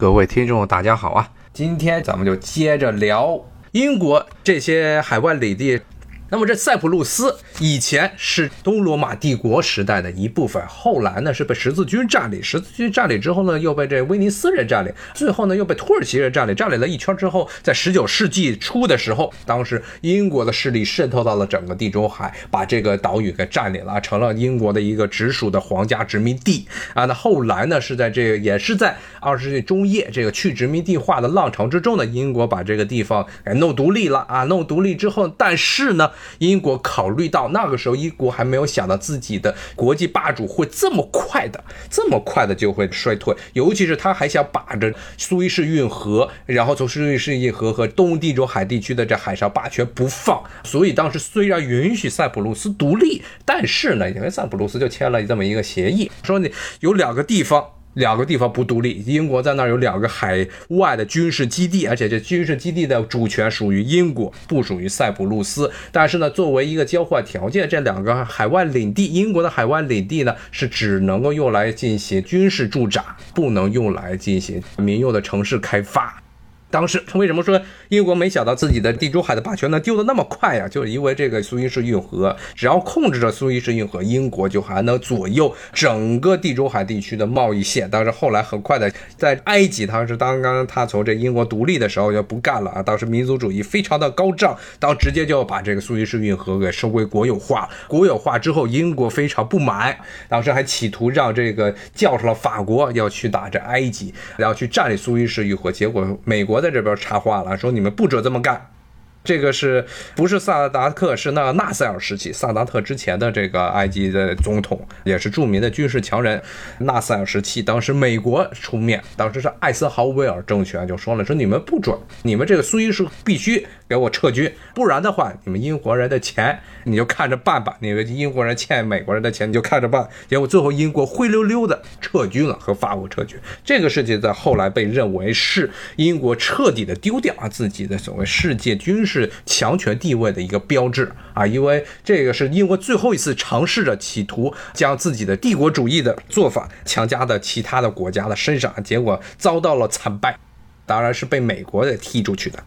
各位听众，大家好啊！今天咱们就接着聊英国这些海外领地。那么这塞浦路斯以前是东罗马帝国时代的一部分，后来呢是被十字军占领，十字军占领之后呢又被这威尼斯人占领，最后呢又被土耳其人占领，占领了一圈之后，在十九世纪初的时候，当时英国的势力渗透到了整个地中海，把这个岛屿给占领了，成了英国的一个直属的皇家殖民地啊。那后来呢是在这个也是在二十世纪中叶这个去殖民地化的浪潮之中呢，英国把这个地方给弄独立了啊，弄独立之后，但是呢。英国考虑到那个时候，英国还没有想到自己的国际霸主会这么快的、这么快的就会衰退，尤其是他还想把着苏伊士运河，然后从苏伊士运河和东地中海地区的这海上霸权不放。所以当时虽然允许塞浦路斯独立，但是呢，因为塞浦路斯就签了这么一个协议，说你有两个地方。两个地方不独立，英国在那儿有两个海外的军事基地，而且这军事基地的主权属于英国，不属于塞浦路斯。但是呢，作为一个交换条件，这两个海外领地，英国的海外领地呢，是只能够用来进行军事驻扎，不能用来进行民用的城市开发。当时为什么说英国没想到自己的地中海的霸权能丢得那么快呀？就是因为这个苏伊士运河，只要控制着苏伊士运河，英国就还能左右整个地中海地区的贸易线。但是后来很快的，在埃及，当时刚刚他从这英国独立的时候就不干了啊！当时民族主义非常的高涨，当直接就把这个苏伊士运河给收归国有化。国有化之后，英国非常不满，当时还企图让这个叫上了法国要去打这埃及，要去占领苏伊士运河。结果美国。在这边插话了，说你们不准这么干。这个是不是萨达特？是那个纳赛尔时期，萨达特之前的这个埃及的总统，也是著名的军事强人。纳赛尔时期，当时美国出面，当时是艾森豪威尔政权就说了，说你们不准，你们这个苏伊士必须给我撤军，不然的话，你们英国人的钱你就看着办吧。你们英国人欠美国人的钱你就看着办。结果最后英国灰溜溜的撤军了，和法国撤军。这个事情在后来被认为是英国彻底的丢掉啊自己的所谓世界军事。是强权地位的一个标志啊，因为这个是英国最后一次尝试着企图将自己的帝国主义的做法强加到其他的国家的身上，结果遭到了惨败，当然是被美国给踢出去的。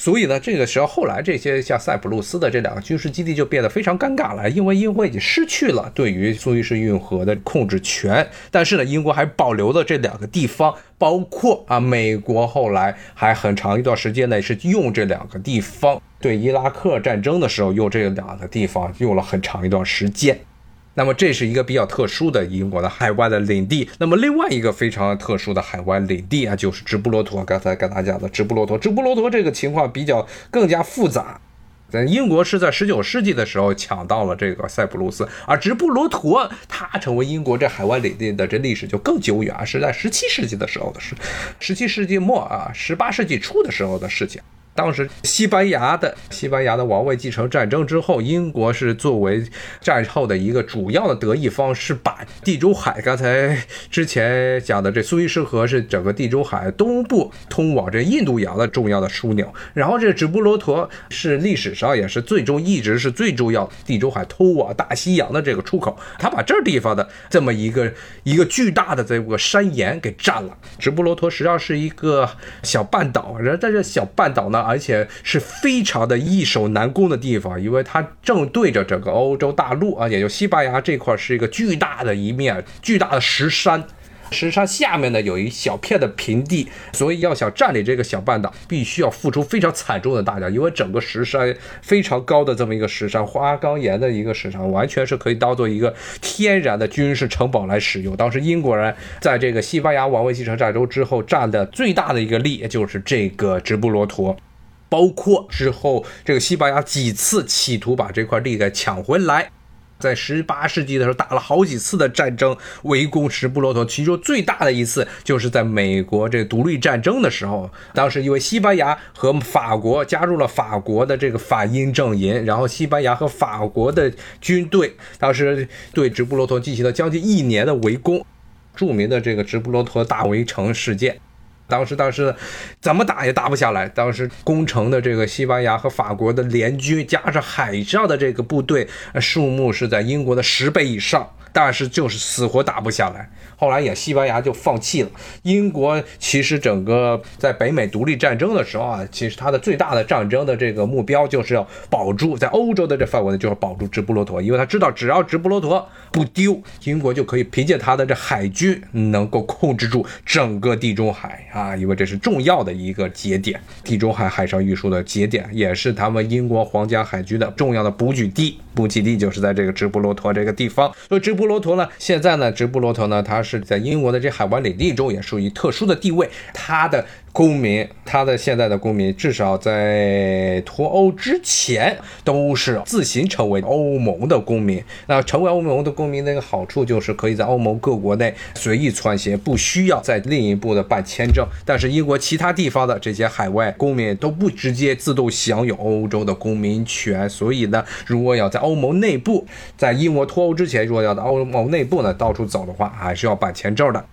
所以呢，这个时候后来这些像塞浦路斯的这两个军事基地就变得非常尴尬了，因为英国已经失去了对于苏伊士运河的控制权，但是呢，英国还保留了这两个地方，包括啊，美国后来还很长一段时间内是用这两个地方对伊拉克战争的时候用这两个地方用了很长一段时间。那么这是一个比较特殊的英国的海外的领地。那么另外一个非常特殊的海外领地啊，就是直布罗陀。刚才跟大家讲的直布罗陀，直布罗陀这个情况比较更加复杂。在英国是在十九世纪的时候抢到了这个塞浦路斯，而直布罗陀它成为英国这海外领地的这历史就更久远啊，是在十七世纪的时候的事，十七世纪末啊，十八世纪初的时候的事情。当时西班牙的西班牙的王位继承战争之后，英国是作为战后的一个主要的得益方，是把地中海刚才之前讲的这苏伊士河是整个地中海东部通往这印度洋的重要的枢纽，然后这直布罗陀是历史上也是最终一直是最重要地中海通往大西洋的这个出口，他把这地方的这么一个一个巨大的这个山岩给占了。直布罗陀实际上是一个小半岛，然后在这小半岛呢。而且是非常的易守难攻的地方，因为它正对着整个欧洲大陆啊，也就西班牙这块是一个巨大的一面巨大的石山，石山下面呢有一小片的平地，所以要想占领这个小半岛，必须要付出非常惨重的代价，因为整个石山非常高的这么一个石山，花岗岩的一个石山，完全是可以当做一个天然的军事城堡来使用。当时英国人在这个西班牙王位继承战争之后占的最大的一个利，就是这个直布罗陀。包括之后，这个西班牙几次企图把这块地给抢回来，在十八世纪的时候打了好几次的战争围攻直布罗陀，其中最大的一次就是在美国这独立战争的时候，当时因为西班牙和法国加入了法国的这个法英阵营，然后西班牙和法国的军队当时对直布罗陀进行了将近一年的围攻，著名的这个直布罗陀大围城事件。当时，当时怎么打也打不下来。当时攻城的这个西班牙和法国的联军，加上海上的这个部队，数目是在英国的十倍以上。但是就是死活打不下来。后来也西班牙就放弃了。英国其实整个在北美独立战争的时候啊，其实它的最大的战争的这个目标就是要保住在欧洲的这范围呢，就是保住直布罗陀，因为他知道只要直布罗陀不丢，英国就可以凭借他的这海军能够控制住整个地中海啊，因为这是重要的一个节点，地中海海上运输的节点，也是他们英国皇家海军的重要的补给地。目的地就是在这个直布罗陀这个地方。所以直布罗陀呢，现在呢，直布罗陀呢，它是在英国的这海湾领地中也属于特殊的地位，它的。公民，他的现在的公民至少在脱欧之前都是自行成为欧盟的公民。那成为欧盟的公民那个好处就是可以在欧盟各国内随意穿行，不需要再另一步的办签证。但是英国其他地方的这些海外公民都不直接自动享有欧洲的公民权。所以呢，如果要在欧盟内部，在英国脱欧之前，如果要在欧盟内部呢到处走的话，还是要办签证的。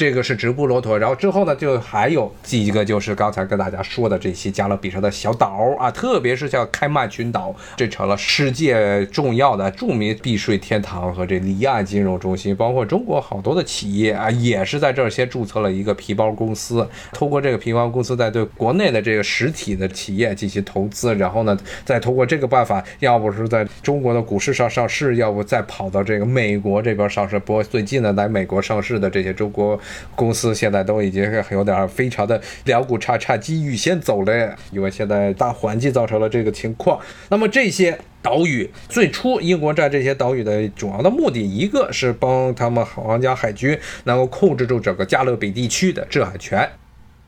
这个是直布罗陀，然后之后呢，就还有几个，就是刚才跟大家说的这些加勒比上的小岛啊，特别是像开曼群岛，这成了世界重要的著名避税天堂和这离岸金融中心，包括中国好多的企业啊，也是在这儿先注册了一个皮包公司，通过这个皮包公司再对国内的这个实体的企业进行投资，然后呢，再通过这个办法，要不是在中国的股市上上市，要不再跑到这个美国这边上市。不过最近呢，来美国上市的这些中国。公司现在都已经有点非常的两股叉叉机遇先走了，因为现在大环境造成了这个情况。那么这些岛屿最初英国占这些岛屿的主要的目的，一个是帮他们皇家海军能够控制住整个加勒比地区的制海权。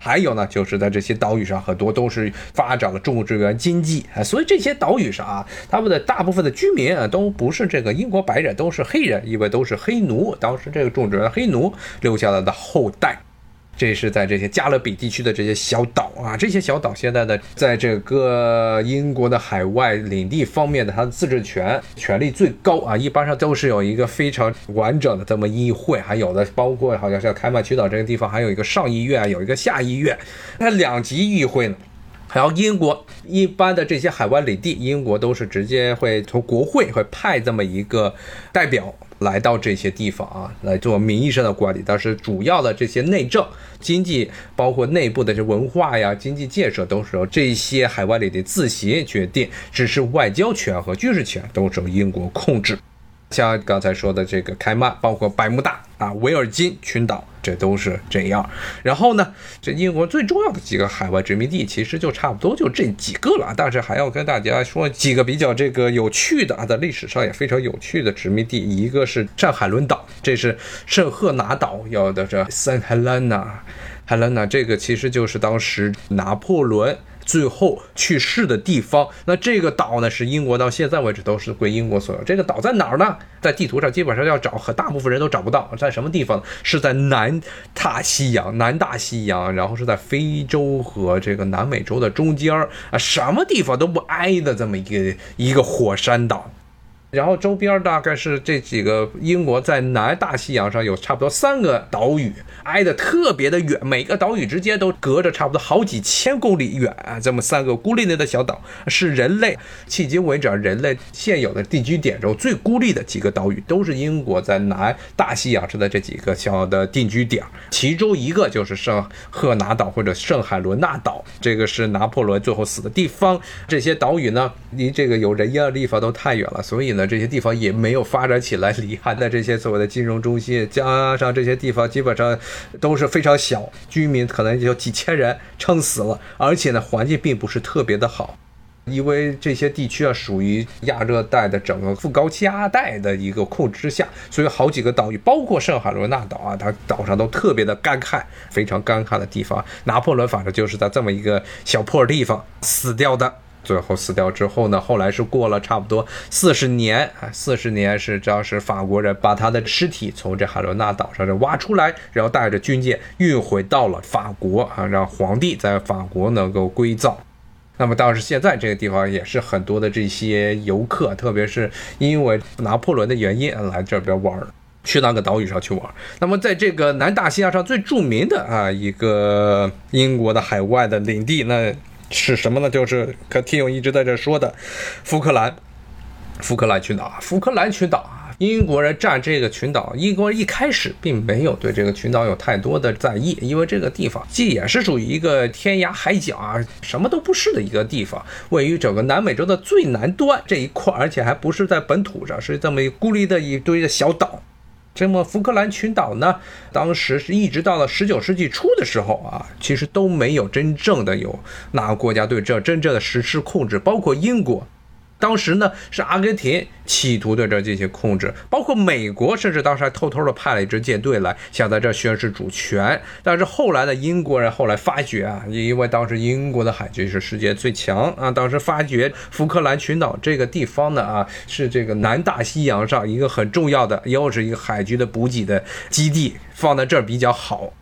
还有呢，就是在这些岛屿上，很多都是发展了种植园经济啊，所以这些岛屿上啊，他们的大部分的居民啊，都不是这个英国白人，都是黑人，因为都是黑奴，当时这个种植园黑奴留下来的后代。这是在这些加勒比地区的这些小岛啊，这些小岛现在的在这个英国的海外领地方面的它的自治权权力最高啊，一般上都是有一个非常完整的这么议会，还有的包括好像像开曼群岛这个地方还有一个上议院，有一个下议院，那两级议会呢。然后英国一般的这些海外领地，英国都是直接会从国会会派这么一个代表。来到这些地方啊，来做名义上的管理，但是主要的这些内政、经济，包括内部的这文化呀、经济建设，都是由这些海外里的自行决定，只是外交权和军事权都受英国控制。像刚才说的这个开曼，包括百慕大啊、维尔金群岛，这都是这样。然后呢，这英国最重要的几个海外殖民地，其实就差不多就这几个了。但是还要跟大家说几个比较这个有趣的啊，在历史上也非常有趣的殖民地，一个是圣海伦岛，这是圣赫拿岛，有的这圣海伦娜，海伦娜这个其实就是当时拿破仑。最后去世的地方，那这个岛呢，是英国到现在为止都是归英国所有。这个岛在哪儿呢？在地图上基本上要找，和大部分人都找不到，在什么地方？是在南大西洋，南大西洋，然后是在非洲和这个南美洲的中间儿啊，什么地方都不挨的这么一个一个火山岛。然后周边大概是这几个英国在南大西洋上有差不多三个岛屿，挨得特别的远，每个岛屿之间都隔着差不多好几千公里远啊。这么三个孤立的小岛，是人类迄今为止人类现有的定居点中最孤立的几个岛屿，都是英国在南大西洋上的这几个小的定居点。其中一个就是圣赫拿岛或者圣海伦纳岛，这个是拿破仑最后死的地方。这些岛屿呢，离这个有人烟的地方都太远了，所以呢。这些地方也没有发展起来，离岸的这些所谓的金融中心，加上这些地方基本上都是非常小，居民可能就几千人撑死了，而且呢环境并不是特别的好，因为这些地区啊属于亚热带的整个副高气压带的一个控制之下，所以好几个岛屿，包括圣海伦娜岛啊，它岛上都特别的干旱，非常干旱的地方。拿破仑反正就是在这么一个小破地方死掉的。最后死掉之后呢，后来是过了差不多四十年啊，四十年是当时法国人把他的尸体从这海伦娜岛上这挖出来，然后带着军舰运回到了法国啊，让皇帝在法国能够归葬。那么当时现在这个地方也是很多的这些游客，特别是因为拿破仑的原因来这边玩，去那个岛屿上去玩。那么在这个南大西洋上最著名的啊一个英国的海外的领地那。是什么呢？就是可听友一直在这说的，福克兰，福克兰群岛啊，福克兰群岛啊，英国人占这个群岛，英国人一开始并没有对这个群岛有太多的在意，因为这个地方既也是属于一个天涯海角啊，什么都不是的一个地方，位于整个南美洲的最南端这一块，而且还不是在本土上，是这么孤立的一堆的小岛。这么福克兰群岛呢，当时是一直到了十九世纪初的时候啊，其实都没有真正的有哪个国家对这真正的实施控制，包括英国。当时呢，是阿根廷企图对这进行控制，包括美国，甚至当时还偷偷的派了一支舰队来，想在这宣示主权。但是后来的英国人后来发觉啊，因为当时英国的海军是世界最强啊，当时发觉福克兰群岛这个地方呢啊，是这个南大西洋上一个很重要的，又是一个海军的补给的基地，放在这儿比较好。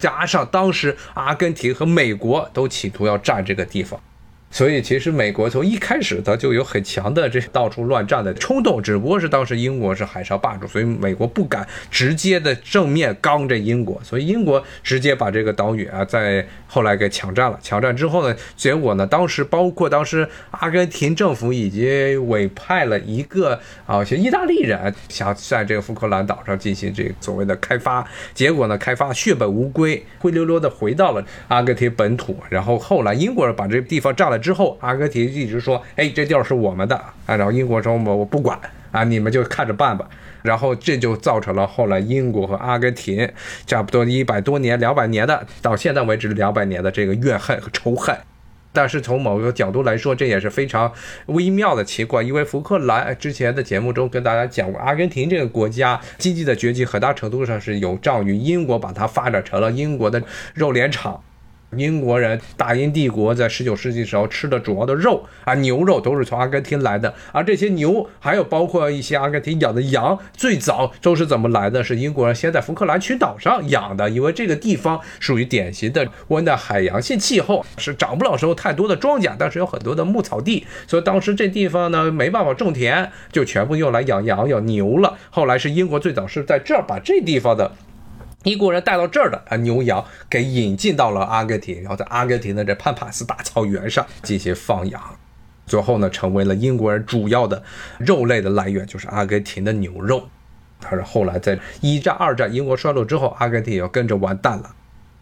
加上当时阿根廷和美国都企图要占这个地方。所以，其实美国从一开始它就有很强的这到处乱战的冲动，只不过是当时英国是海上霸主，所以美国不敢直接的正面刚这英国，所以英国直接把这个岛屿啊，在后来给抢占了。抢占之后呢，结果呢，当时包括当时阿根廷政府已经委派了一个啊，些意大利人想在这个福克兰岛上进行这个所谓的开发，结果呢，开发血本无归，灰溜溜的回到了阿根廷本土。然后后来英国人把这个地方占了。之后，阿根廷一直说：“哎，这地儿是我们的。”啊，然后英国说：“我我不管啊，你们就看着办吧。”然后这就造成了后来英国和阿根廷差不多一百多年、两百年的，到现在为止两百年的这个怨恨和仇恨。但是从某个角度来说，这也是非常微妙的情况，因为福克兰之前的节目中跟大家讲过，阿根廷这个国家经济的崛起很大程度上是有仗于英国把它发展成了英国的肉联厂。英国人大英帝国在十九世纪时候吃的主要的肉啊，牛肉都是从阿根廷来的，而这些牛还有包括一些阿根廷养的羊，最早都是怎么来的？是英国人先在福克兰群岛上养的，因为这个地方属于典型的温带海洋性气候，是长不了什么太多的庄稼，但是有很多的牧草地，所以当时这地方呢没办法种田，就全部用来养羊养牛了。后来是英国最早是在这儿把这地方的。英国人带到这儿的啊牛羊给引进到了阿根廷，然后在阿根廷的这潘帕斯大草原上进行放养，最后呢成为了英国人主要的肉类的来源，就是阿根廷的牛肉。但是后来在一战、二战英国衰落之后，阿根廷也要跟着完蛋了。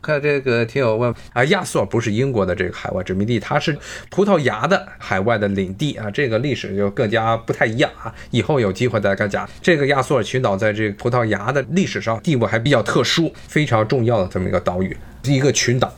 看这个听友问啊，亚速尔不是英国的这个海外殖民地，它是葡萄牙的海外的领地啊，这个历史就更加不太一样啊。以后有机会再跟讲。这个亚速尔群岛在这个葡萄牙的历史上地位还比较特殊，非常重要的这么一个岛屿，一个群岛。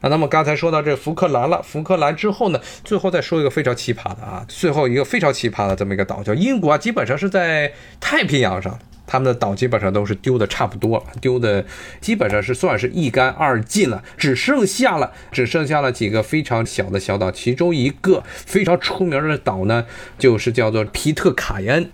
啊，那么刚才说到这福克兰了，福克兰之后呢，最后再说一个非常奇葩的啊，最后一个非常奇葩的这么一个岛叫英国啊，基本上是在太平洋上。他们的岛基本上都是丢的差不多了，丢的基本上是算是一干二净了，只剩下了只剩下了几个非常小的小岛，其中一个非常出名的岛呢，就是叫做皮特凯恩。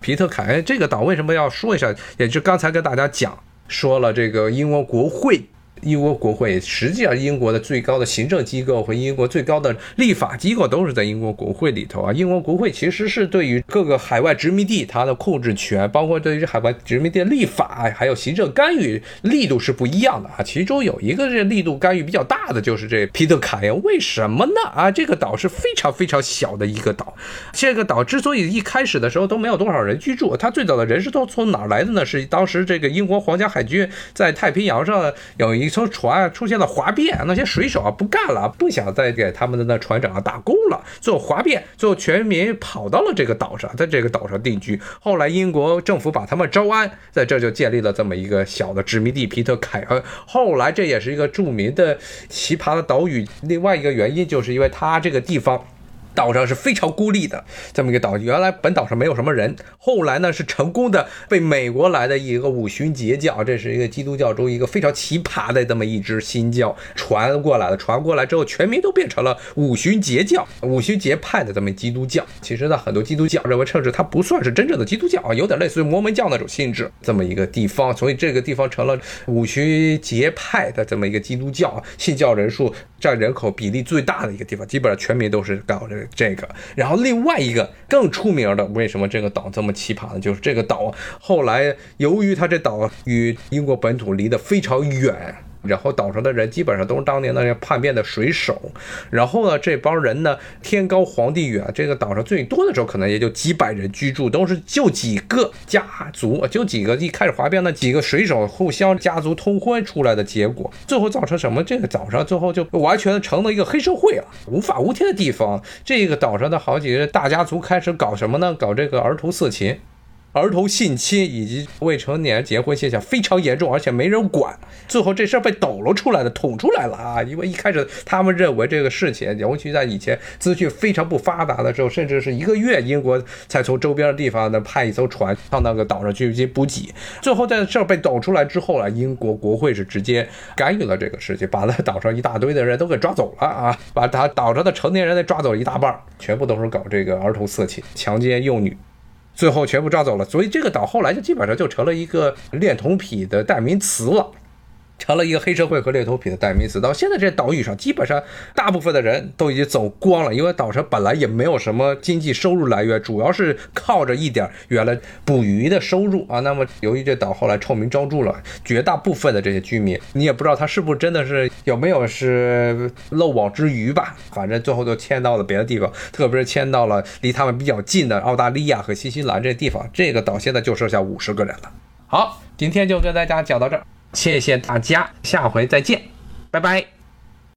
皮特凯恩这个岛为什么要说一下？也就刚才跟大家讲说了，这个英国国会。英国国会实际上，英国的最高的行政机构和英国最高的立法机构都是在英国国会里头啊。英国国会其实是对于各个海外殖民地它的控制权，包括对于海外殖民地立法还有行政干预力度是不一样的啊。其中有一个这力度干预比较大的就是这皮特凯恩，为什么呢？啊，这个岛是非常非常小的一个岛。这个岛之所以一开始的时候都没有多少人居住，它最早的人是都从哪来的呢？是当时这个英国皇家海军在太平洋上有一。艘船出现了哗变，那些水手啊不干了，不想再给他们的那船长啊打工了，最后哗变，最后全民跑到了这个岛上，在这个岛上定居。后来英国政府把他们招安，在这就建立了这么一个小的殖民地皮特凯恩。后来这也是一个著名的奇葩的岛屿。另外一个原因就是因为它这个地方。岛上是非常孤立的这么一个岛，原来本岛上没有什么人，后来呢是成功的被美国来的一个五旬节教，这是一个基督教中一个非常奇葩的这么一支新教传过来的，传过来之后全民都变成了五旬节教、五旬节派的这么基督教。其实呢，很多基督教认为，甚至它不算是真正的基督教啊，有点类似于摩门教那种性质，这么一个地方，所以这个地方成了五旬节派的这么一个基督教信教人数占人口比例最大的一个地方，基本上全民都是搞这个。这个，然后另外一个更出名的，为什么这个岛这么奇葩呢？就是这个岛后来由于它这岛与英国本土离得非常远。然后岛上的人基本上都是当年那些叛变的水手，然后呢，这帮人呢，天高皇帝远，这个岛上最多的时候可能也就几百人居住，都是就几个家族，就几个一开始哗变的几个水手互相家族通婚出来的结果，最后造成什么？这个岛上最后就完全成了一个黑社会了，无法无天的地方。这个岛上的好几个大家族开始搞什么呢？搞这个儿童色情。儿童性侵以及未成年结婚现象非常严重，而且没人管。最后这事儿被抖了出来的，捅出来了啊！因为一开始他们认为这个事情，尤其在以前资讯非常不发达的时候，甚至是一个月，英国才从周边的地方呢派一艘船到那个岛上去进补给。最后在事儿被抖出来之后啊，英国国会是直接干预了这个事情，把那岛上一大堆的人都给抓走了啊！把他岛上的成年人给抓走一大半，全部都是搞这个儿童色情、强奸幼女。最后全部抓走了，所以这个岛后来就基本上就成了一个恋童癖的代名词了。成了一个黑社会和猎头品的代名词。到现在，这岛屿上基本上大部分的人都已经走光了，因为岛上本来也没有什么经济收入来源，主要是靠着一点原来捕鱼的收入啊。那么，由于这岛后来臭名昭著了，绝大部分的这些居民，你也不知道他是不是真的是有没有是漏网之鱼吧？反正最后都迁到了别的地方，特别是迁到了离他们比较近的澳大利亚和新西兰这地方。这个岛现在就剩下五十个人了。好，今天就跟大家讲到这儿。谢谢大家，下回再见，拜拜。